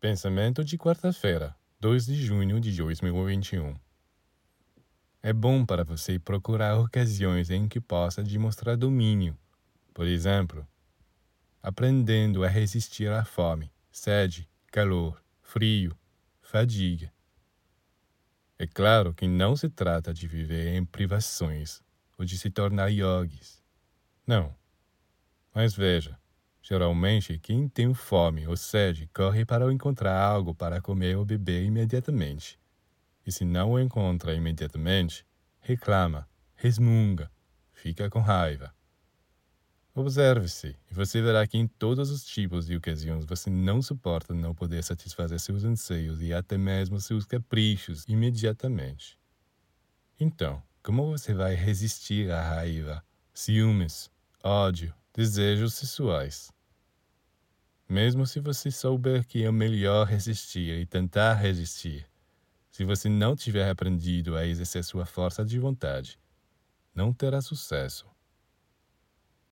Pensamento de quarta-feira, 2 de junho de 2021. É bom para você procurar ocasiões em que possa demonstrar domínio. Por exemplo, aprendendo a resistir à fome, sede, calor, frio, fadiga. É claro que não se trata de viver em privações ou de se tornar yogis. Não. Mas veja, Geralmente, quem tem fome ou sede corre para encontrar algo para comer ou beber imediatamente. E se não o encontra imediatamente, reclama, resmunga, fica com raiva. Observe-se e você verá que em todos os tipos de ocasiões você não suporta não poder satisfazer seus anseios e até mesmo seus caprichos imediatamente. Então, como você vai resistir à raiva, ciúmes, ódio, desejos sexuais. Mesmo se você souber que é melhor resistir e tentar resistir, se você não tiver aprendido a exercer sua força de vontade, não terá sucesso